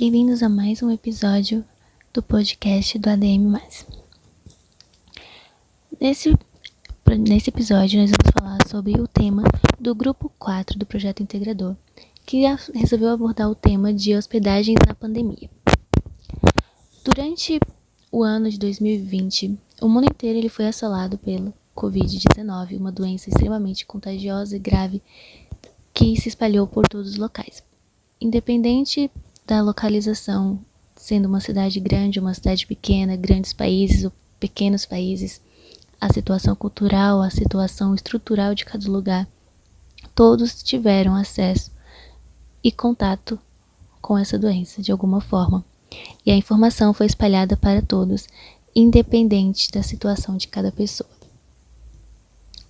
Bem-vindos a mais um episódio do podcast do ADM. Nesse, nesse episódio, nós vamos falar sobre o tema do grupo 4 do projeto integrador, que resolveu abordar o tema de hospedagens na pandemia. Durante o ano de 2020, o mundo inteiro ele foi assolado pelo Covid-19, uma doença extremamente contagiosa e grave que se espalhou por todos os locais. Independente da localização, sendo uma cidade grande, uma cidade pequena, grandes países ou pequenos países, a situação cultural, a situação estrutural de cada lugar, todos tiveram acesso e contato com essa doença de alguma forma. E a informação foi espalhada para todos, independente da situação de cada pessoa.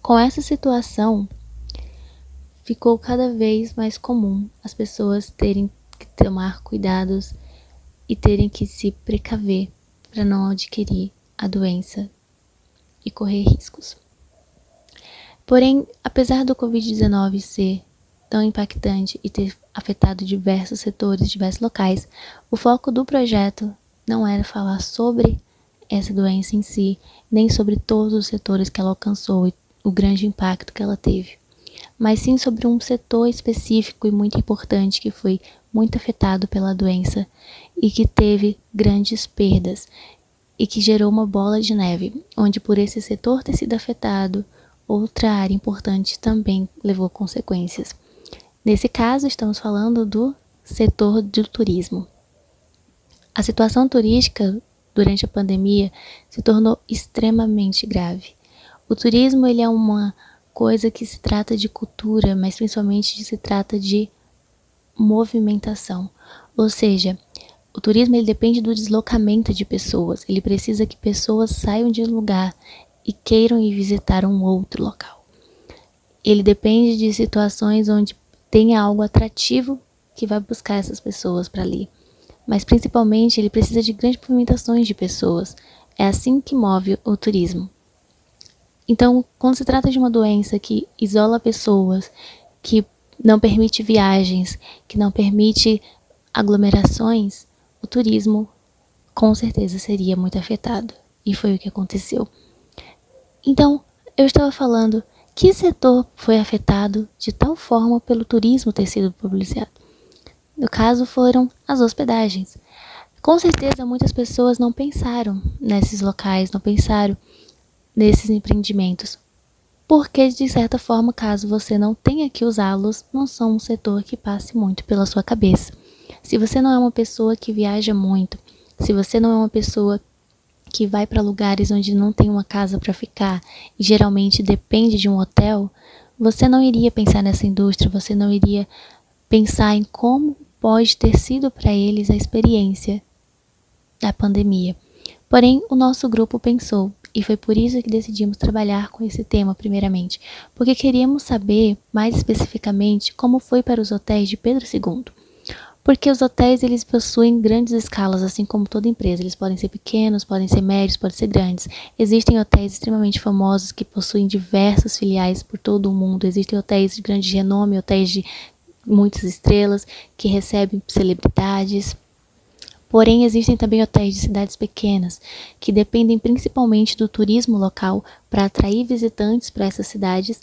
Com essa situação, ficou cada vez mais comum as pessoas terem que tomar cuidados e terem que se precaver para não adquirir a doença e correr riscos. Porém, apesar do Covid-19 ser tão impactante e ter afetado diversos setores, diversos locais, o foco do projeto não era falar sobre essa doença em si, nem sobre todos os setores que ela alcançou e o grande impacto que ela teve mas sim sobre um setor específico e muito importante que foi muito afetado pela doença e que teve grandes perdas e que gerou uma bola de neve, onde por esse setor ter sido afetado, outra área importante também levou consequências. Nesse caso, estamos falando do setor do turismo. A situação turística durante a pandemia se tornou extremamente grave. O turismo ele é uma coisa que se trata de cultura, mas principalmente se trata de movimentação. Ou seja, o turismo ele depende do deslocamento de pessoas. Ele precisa que pessoas saiam de um lugar e queiram ir visitar um outro local. Ele depende de situações onde tenha algo atrativo que vai buscar essas pessoas para ali. Mas principalmente ele precisa de grandes movimentações de pessoas. É assim que move o turismo. Então, quando se trata de uma doença que isola pessoas, que não permite viagens, que não permite aglomerações, o turismo com certeza seria muito afetado. E foi o que aconteceu. Então, eu estava falando que setor foi afetado de tal forma pelo turismo ter sido publicado. No caso, foram as hospedagens. Com certeza, muitas pessoas não pensaram nesses locais, não pensaram nesses empreendimentos, porque de certa forma, caso você não tenha que usá-los, não são um setor que passe muito pela sua cabeça. Se você não é uma pessoa que viaja muito, se você não é uma pessoa que vai para lugares onde não tem uma casa para ficar e geralmente depende de um hotel, você não iria pensar nessa indústria, você não iria pensar em como pode ter sido para eles a experiência da pandemia. Porém, o nosso grupo pensou e foi por isso que decidimos trabalhar com esse tema primeiramente, porque queríamos saber mais especificamente como foi para os hotéis de Pedro II. Porque os hotéis eles possuem grandes escalas, assim como toda empresa. Eles podem ser pequenos, podem ser médios, podem ser grandes. Existem hotéis extremamente famosos que possuem diversas filiais por todo o mundo. Existem hotéis de grande renome, hotéis de muitas estrelas que recebem celebridades. Porém, existem também hotéis de cidades pequenas, que dependem principalmente do turismo local para atrair visitantes para essas cidades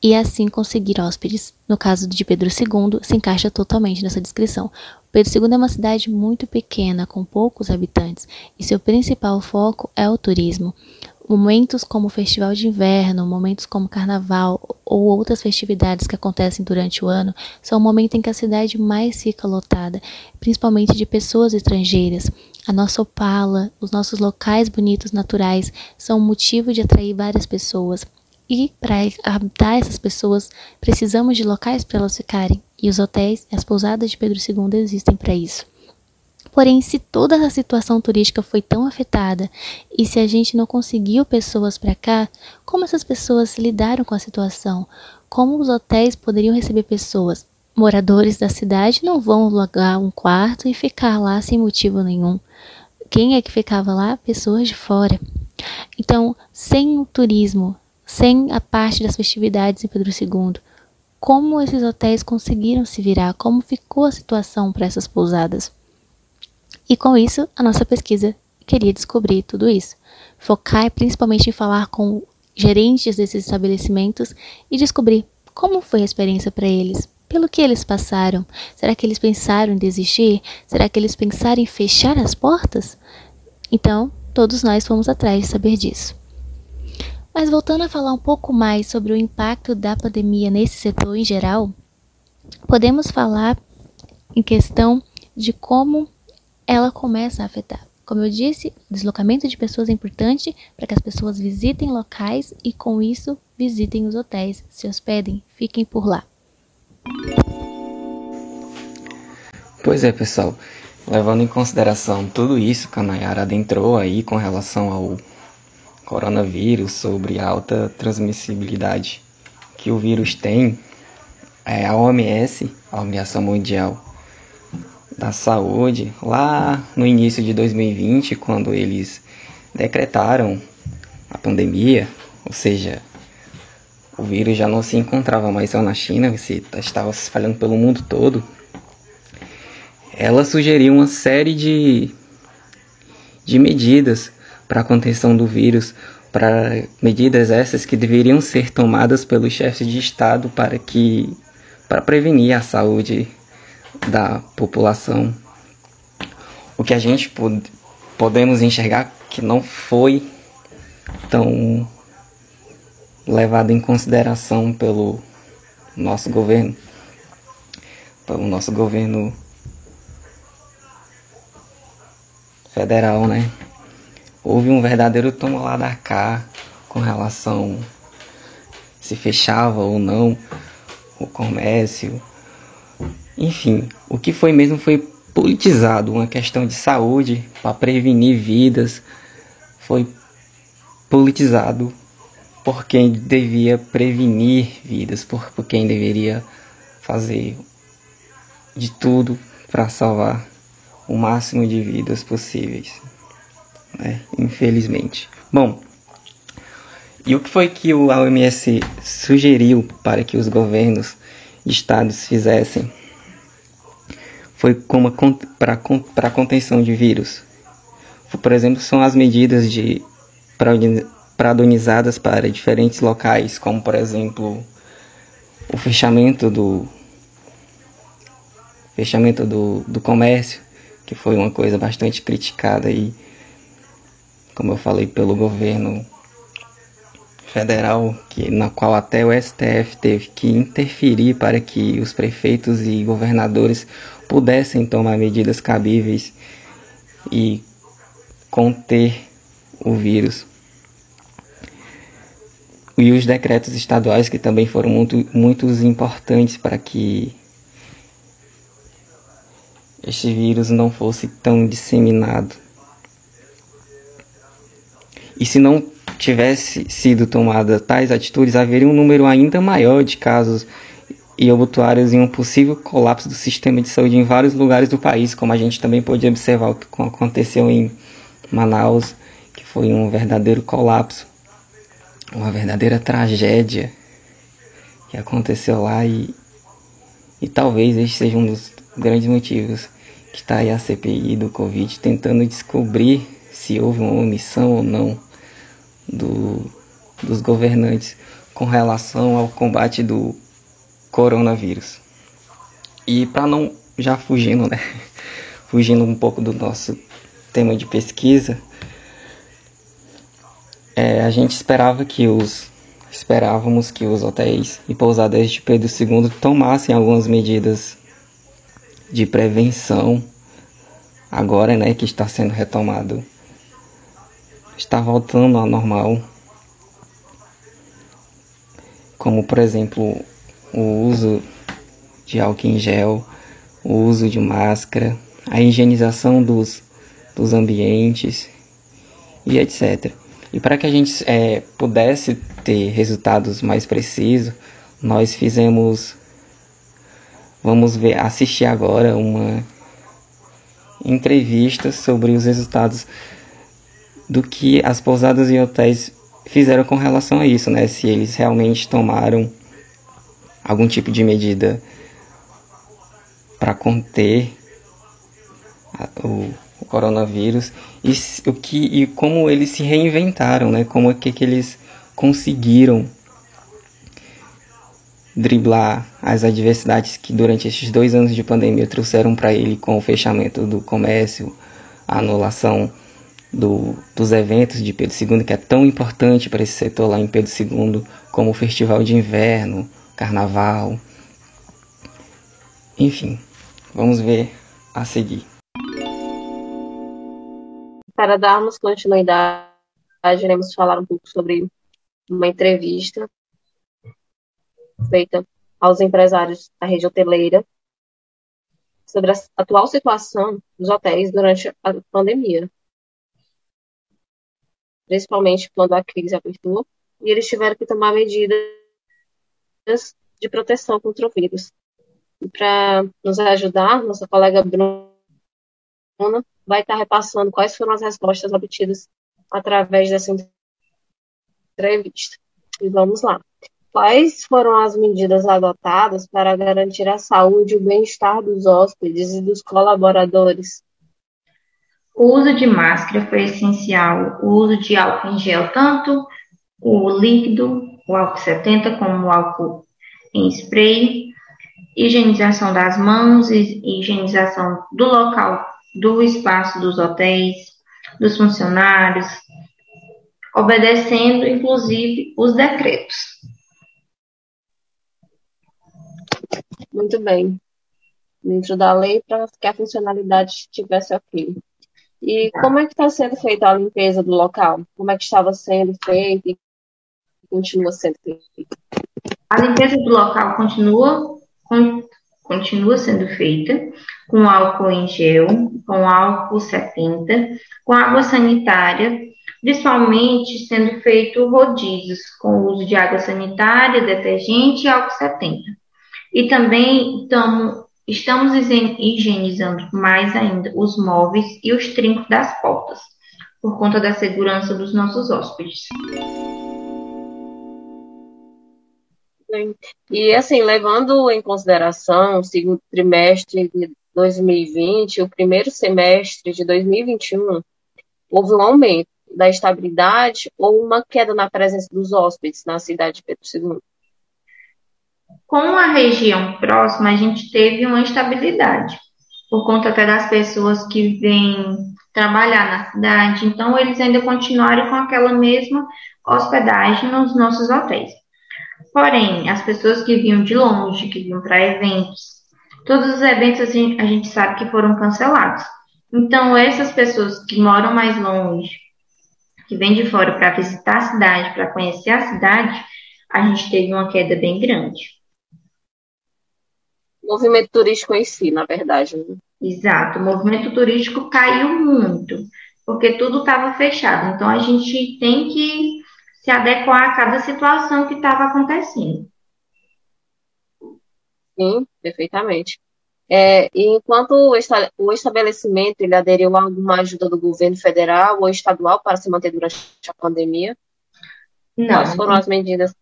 e assim conseguir hóspedes. No caso de Pedro II, se encaixa totalmente nessa descrição. Pedro II é uma cidade muito pequena, com poucos habitantes, e seu principal foco é o turismo. Momentos como o Festival de Inverno, momentos como Carnaval ou outras festividades que acontecem durante o ano são o momento em que a cidade mais fica lotada, principalmente de pessoas estrangeiras. A nossa opala, os nossos locais bonitos naturais são motivo de atrair várias pessoas. E para habitar essas pessoas, precisamos de locais para elas ficarem. E os hotéis e as pousadas de Pedro II existem para isso. Porém, se toda a situação turística foi tão afetada e se a gente não conseguiu pessoas para cá, como essas pessoas lidaram com a situação? Como os hotéis poderiam receber pessoas? Moradores da cidade não vão alugar um quarto e ficar lá sem motivo nenhum. Quem é que ficava lá? Pessoas de fora. Então, sem o turismo, sem a parte das festividades em Pedro II, como esses hotéis conseguiram se virar? Como ficou a situação para essas pousadas? E com isso, a nossa pesquisa queria descobrir tudo isso. Focar principalmente em falar com gerentes desses estabelecimentos e descobrir como foi a experiência para eles, pelo que eles passaram. Será que eles pensaram em desistir? Será que eles pensaram em fechar as portas? Então, todos nós fomos atrás de saber disso. Mas voltando a falar um pouco mais sobre o impacto da pandemia nesse setor em geral, podemos falar em questão de como ela começa a afetar. Como eu disse, deslocamento de pessoas é importante para que as pessoas visitem locais e, com isso, visitem os hotéis, se hospedem, fiquem por lá. Pois é, pessoal. Levando em consideração tudo isso que a Nayara adentrou aí com relação ao coronavírus, sobre a alta transmissibilidade que o vírus tem, é, a OMS, a Organização Mundial da Saúde, lá no início de 2020, quando eles decretaram a pandemia, ou seja, o vírus já não se encontrava mais só na China, se estava se espalhando pelo mundo todo, ela sugeriu uma série de, de medidas para a contenção do vírus, para medidas essas que deveriam ser tomadas pelos chefes de Estado para que para prevenir a saúde da população. O que a gente pod podemos enxergar que não foi tão levado em consideração pelo nosso governo, pelo nosso governo federal, né? houve um verdadeiro toma lá da cá com relação se fechava ou não o comércio. Enfim, o que foi mesmo foi politizado, uma questão de saúde para prevenir vidas foi politizado por quem devia prevenir vidas, por, por quem deveria fazer de tudo para salvar o máximo de vidas possíveis né? infelizmente. Bom, e o que foi que o OMS sugeriu para que os governos e estados fizessem? Foi como para contenção de vírus. Por exemplo, são as medidas de padronizadas para diferentes locais, como por exemplo o fechamento do fechamento do, do comércio, que foi uma coisa bastante criticada e como eu falei, pelo governo federal, que, na qual até o STF teve que interferir para que os prefeitos e governadores pudessem tomar medidas cabíveis e conter o vírus. E os decretos estaduais que também foram muito, muito importantes para que este vírus não fosse tão disseminado. E se não tivesse sido tomada tais atitudes, haveria um número ainda maior de casos e obituários em um possível colapso do sistema de saúde em vários lugares do país, como a gente também pôde observar o que aconteceu em Manaus, que foi um verdadeiro colapso, uma verdadeira tragédia que aconteceu lá e, e talvez este seja um dos grandes motivos que está aí a CPI do Covid tentando descobrir se houve uma omissão ou não do, dos governantes com relação ao combate do coronavírus. E para não já fugindo, né? Fugindo um pouco do nosso tema de pesquisa, é, a gente esperava que os esperávamos que os hotéis e pousadas de Pedro II tomassem algumas medidas de prevenção agora, né, que está sendo retomado está voltando ao normal, como por exemplo o uso de álcool em gel, o uso de máscara, a higienização dos, dos ambientes e etc. E para que a gente é, pudesse ter resultados mais precisos, nós fizemos, vamos ver, assistir agora uma entrevista sobre os resultados do que as pousadas e hotéis fizeram com relação a isso, né? Se eles realmente tomaram algum tipo de medida para conter o, coronavírus e, o que, e como eles se reinventaram, né? Como é que, que eles conseguiram driblar as adversidades que durante esses dois anos de pandemia trouxeram para ele com o fechamento do comércio, a anulação do, dos eventos de Pedro II, que é tão importante para esse setor lá em Pedro II, como o Festival de Inverno, Carnaval. Enfim, vamos ver a seguir. Para darmos continuidade, iremos falar um pouco sobre uma entrevista feita aos empresários da rede hoteleira sobre a atual situação dos hotéis durante a pandemia, principalmente quando a crise apertou e eles tiveram que tomar medidas de proteção contra o vírus. Para nos ajudar, nossa colega Bruna vai estar repassando quais foram as respostas obtidas através dessa entrevista. E vamos lá. Quais foram as medidas adotadas para garantir a saúde e o bem-estar dos hóspedes e dos colaboradores? O uso de máscara foi essencial, o uso de álcool em gel, tanto o líquido, o álcool 70, como o álcool em spray, higienização das mãos, higienização do local, do espaço dos hotéis, dos funcionários, obedecendo inclusive os decretos. Muito bem. Dentro da lei para que a funcionalidade estivesse ok. E como é que está sendo feita a limpeza do local? Como é que estava sendo feita e continua sendo feita? A limpeza do local continua, continua sendo feita com álcool em gel, com álcool 70, com água sanitária, principalmente sendo feito rodízios com uso de água sanitária, detergente e álcool 70. E também tamo, estamos higienizando mais ainda os móveis e os trincos das portas, por conta da segurança dos nossos hóspedes. E assim, levando em consideração o segundo trimestre de 2020, o primeiro semestre de 2021, houve um aumento da estabilidade ou uma queda na presença dos hóspedes na cidade de Pedro II? Com a região próxima, a gente teve uma estabilidade, por conta até das pessoas que vêm trabalhar na cidade, então eles ainda continuaram com aquela mesma hospedagem nos nossos hotéis. Porém, as pessoas que vinham de longe, que vinham para eventos, todos os eventos a gente, a gente sabe que foram cancelados. Então, essas pessoas que moram mais longe, que vêm de fora para visitar a cidade, para conhecer a cidade, a gente teve uma queda bem grande. Movimento turístico em si, na verdade. Né? Exato, o movimento turístico caiu muito, porque tudo estava fechado. Então a gente tem que se adequar a cada situação que estava acontecendo. Sim, perfeitamente. É, e enquanto o estabelecimento ele aderiu a alguma ajuda do governo federal ou estadual para se manter durante a pandemia? Não. Quais foram as medidas?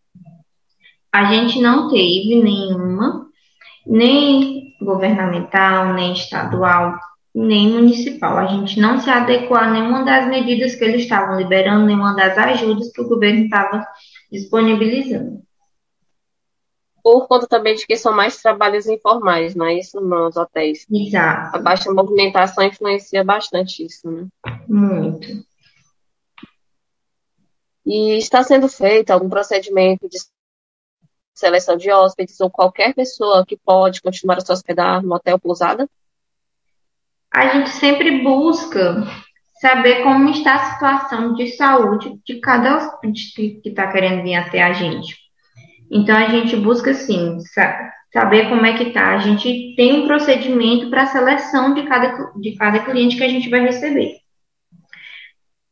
A gente não teve nenhuma, nem governamental, nem estadual, nem municipal. A gente não se adequou a nenhuma das medidas que eles estavam liberando, nenhuma das ajudas que o governo estava disponibilizando por conta também de que são mais trabalhos informais, não é isso, nos hotéis? Exato. A baixa movimentação influencia bastante isso, né? Muito. E está sendo feito algum procedimento de seleção de hóspedes ou qualquer pessoa que pode continuar a se hospedar no hotel pousada? A gente sempre busca saber como está a situação de saúde de cada hóspede que está querendo vir até a gente. Então a gente busca assim saber como é que tá. A gente tem um procedimento para a seleção de cada, de cada cliente que a gente vai receber.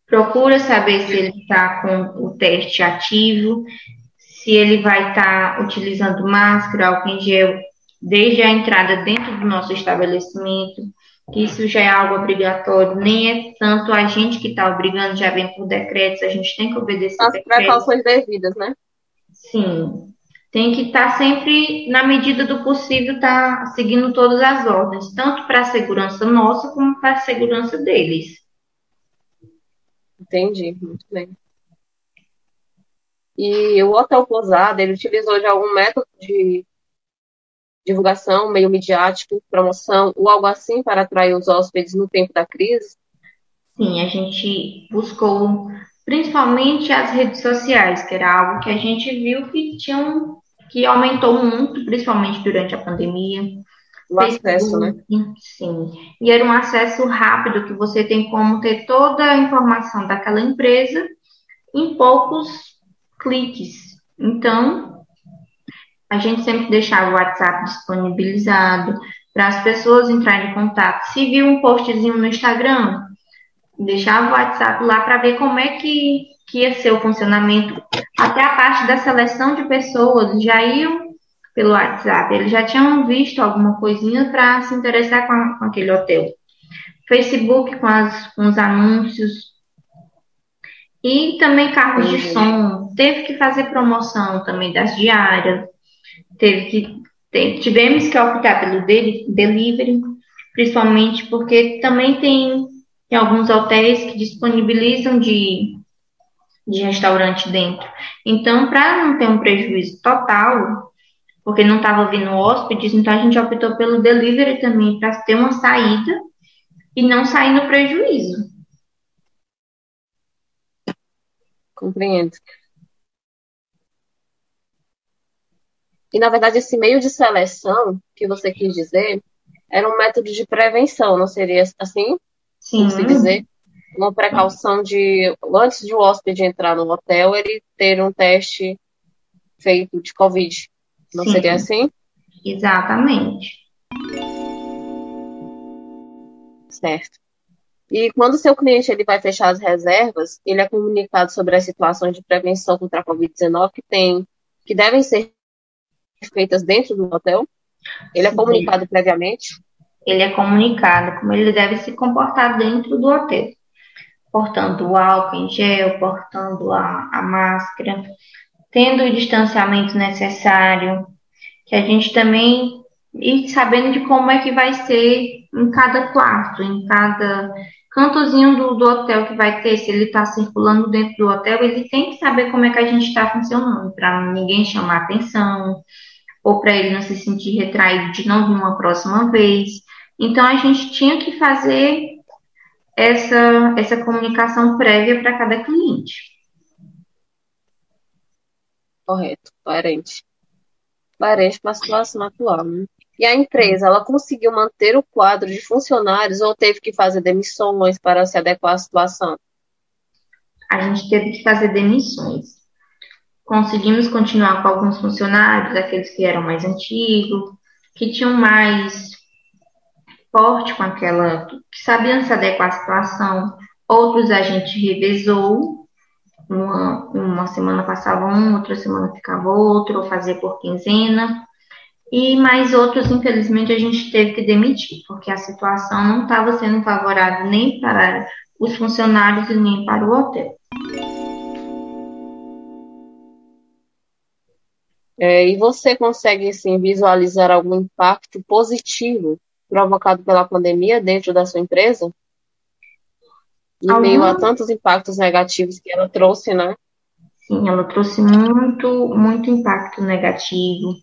Procura saber se ele está com o teste ativo, se ele vai estar tá utilizando máscara, álcool em gel desde a entrada dentro do nosso estabelecimento, que isso já é algo obrigatório, nem é tanto a gente que está obrigando, já vem por decretos, a gente tem que obedecer As precauções devidas, né? Sim. tem que estar tá sempre, na medida do possível, tá seguindo todas as ordens, tanto para a segurança nossa como para a segurança deles. Entendi, muito bem. E o hotel pousada, ele utilizou de algum método de divulgação, meio midiático, promoção ou algo assim para atrair os hóspedes no tempo da crise? Sim, a gente buscou principalmente as redes sociais, que era algo que a gente viu que tinham que aumentou muito, principalmente durante a pandemia. O acesso, né? Sim. E era um acesso rápido que você tem como ter toda a informação daquela empresa em poucos cliques. Então, a gente sempre deixava o WhatsApp disponibilizado para as pessoas entrarem em contato. Se viu um postzinho no Instagram, deixava o WhatsApp lá para ver como é que, que ia ser o funcionamento. Até a parte da seleção de pessoas já iam pelo WhatsApp. Eles já tinham visto alguma coisinha para se interessar com, com, aquele hotel. Facebook com, as, com os anúncios. E também carros de som. Teve que fazer promoção também das diárias. Teve que, teve, tivemos que optar pelo delivery, principalmente porque também tem tem alguns hotéis que disponibilizam de, de restaurante dentro. Então, para não ter um prejuízo total, porque não estava vindo hóspedes, então a gente optou pelo delivery também para ter uma saída e não sair no prejuízo. Compreendo. E na verdade esse meio de seleção que você quis dizer era um método de prevenção, não seria assim? Sim. se dizer, uma precaução de, antes de o hóspede entrar no hotel, ele ter um teste feito de Covid. Não Sim. seria assim? Exatamente. Certo. E quando o seu cliente ele vai fechar as reservas, ele é comunicado sobre as situações de prevenção contra a Covid-19 que tem, que devem ser feitas dentro do hotel. Ele é comunicado previamente ele é comunicado como ele deve se comportar dentro do hotel, portando o álcool em gel, portando a, a máscara, tendo o distanciamento necessário, que a gente também e sabendo de como é que vai ser em cada quarto, em cada cantozinho do, do hotel que vai ter, se ele está circulando dentro do hotel, ele tem que saber como é que a gente está funcionando, para ninguém chamar atenção, ou para ele não se sentir retraído de não vir uma próxima vez. Então, a gente tinha que fazer essa, essa comunicação prévia para cada cliente. Correto, coerente. Coerente para situação atual. Né? E a empresa, ela conseguiu manter o quadro de funcionários ou teve que fazer demissões para se adequar à situação? A gente teve que fazer demissões. Conseguimos continuar com alguns funcionários, aqueles que eram mais antigos, que tinham mais forte com aquela, que sabiam se adequar à situação. Outros a gente revezou, uma, uma semana passava um, outra semana ficava outro, ou fazia por quinzena. E mais outros, infelizmente, a gente teve que demitir, porque a situação não estava sendo favorável nem para os funcionários e nem para o hotel. É, e você consegue assim, visualizar algum impacto positivo provocado pela pandemia dentro da sua empresa? Em Algum... meio a tantos impactos negativos que ela trouxe, né? Sim, ela trouxe muito, muito impacto negativo,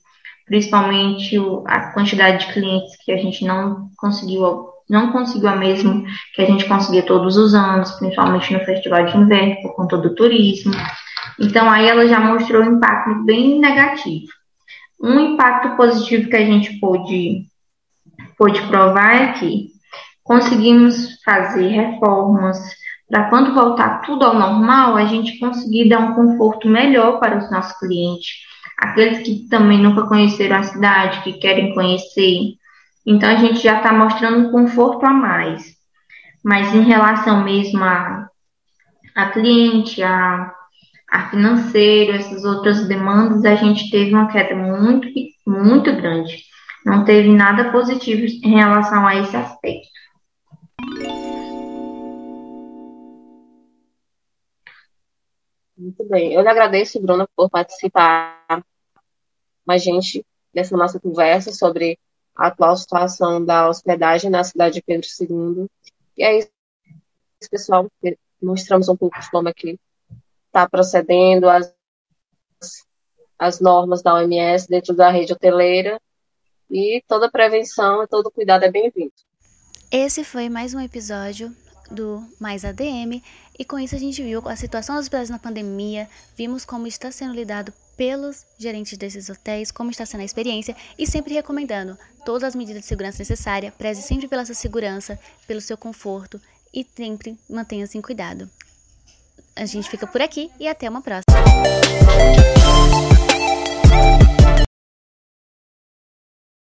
principalmente a quantidade de clientes que a gente não conseguiu, não conseguiu a mesma que a gente conseguia todos os anos, principalmente no festival de inverno, por conta do turismo. Então, aí ela já mostrou um impacto bem negativo. Um impacto positivo que a gente pôde pôde provar é que conseguimos fazer reformas para quando voltar tudo ao normal, a gente conseguir dar um conforto melhor para os nossos clientes, aqueles que também nunca conheceram a cidade, que querem conhecer. Então a gente já está mostrando um conforto a mais. Mas em relação mesmo a, a cliente, a, a financeiro, essas outras demandas, a gente teve uma queda muito, muito grande não teve nada positivo em relação a esse aspecto. Muito bem. Eu lhe agradeço, Bruna, por participar a gente nessa nossa conversa sobre a atual situação da hospedagem na cidade de Pedro II. E é isso, pessoal. Mostramos um pouco de como é que está procedendo as, as normas da OMS dentro da rede hoteleira. E toda prevenção e todo cuidado é bem-vindo. Esse foi mais um episódio do Mais ADM e com isso a gente viu a situação dos hospitais na pandemia, vimos como está sendo lidado pelos gerentes desses hotéis, como está sendo a experiência e sempre recomendando todas as medidas de segurança necessárias, preze sempre pela sua segurança, pelo seu conforto e sempre mantenha-se em cuidado. A gente fica por aqui e até uma próxima.